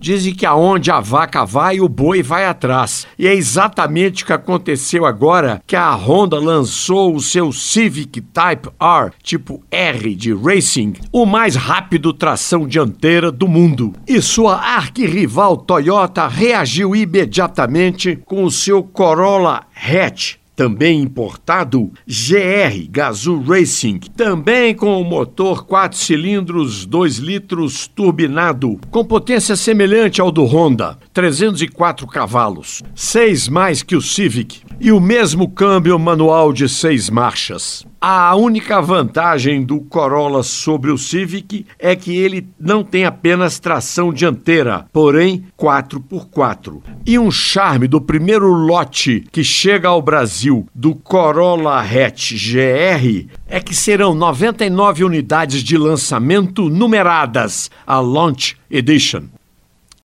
Dizem que aonde a vaca vai, o boi vai atrás. E é exatamente o que aconteceu agora que a Honda lançou o seu Civic Type R, tipo R de Racing, o mais rápido tração dianteira do mundo. E sua arquirrival Toyota reagiu imediatamente com o seu Corolla Hatch também importado, GR Gazoo Racing, também com o motor 4 cilindros 2 litros turbinado, com potência semelhante ao do Honda, 304 cavalos, 6 mais que o Civic, e o mesmo câmbio manual de 6 marchas. A única vantagem do Corolla sobre o Civic é que ele não tem apenas tração dianteira, porém 4x4. E um charme do primeiro lote que chega ao Brasil do Corolla Hatch GR é que serão 99 unidades de lançamento numeradas, a Launch Edition.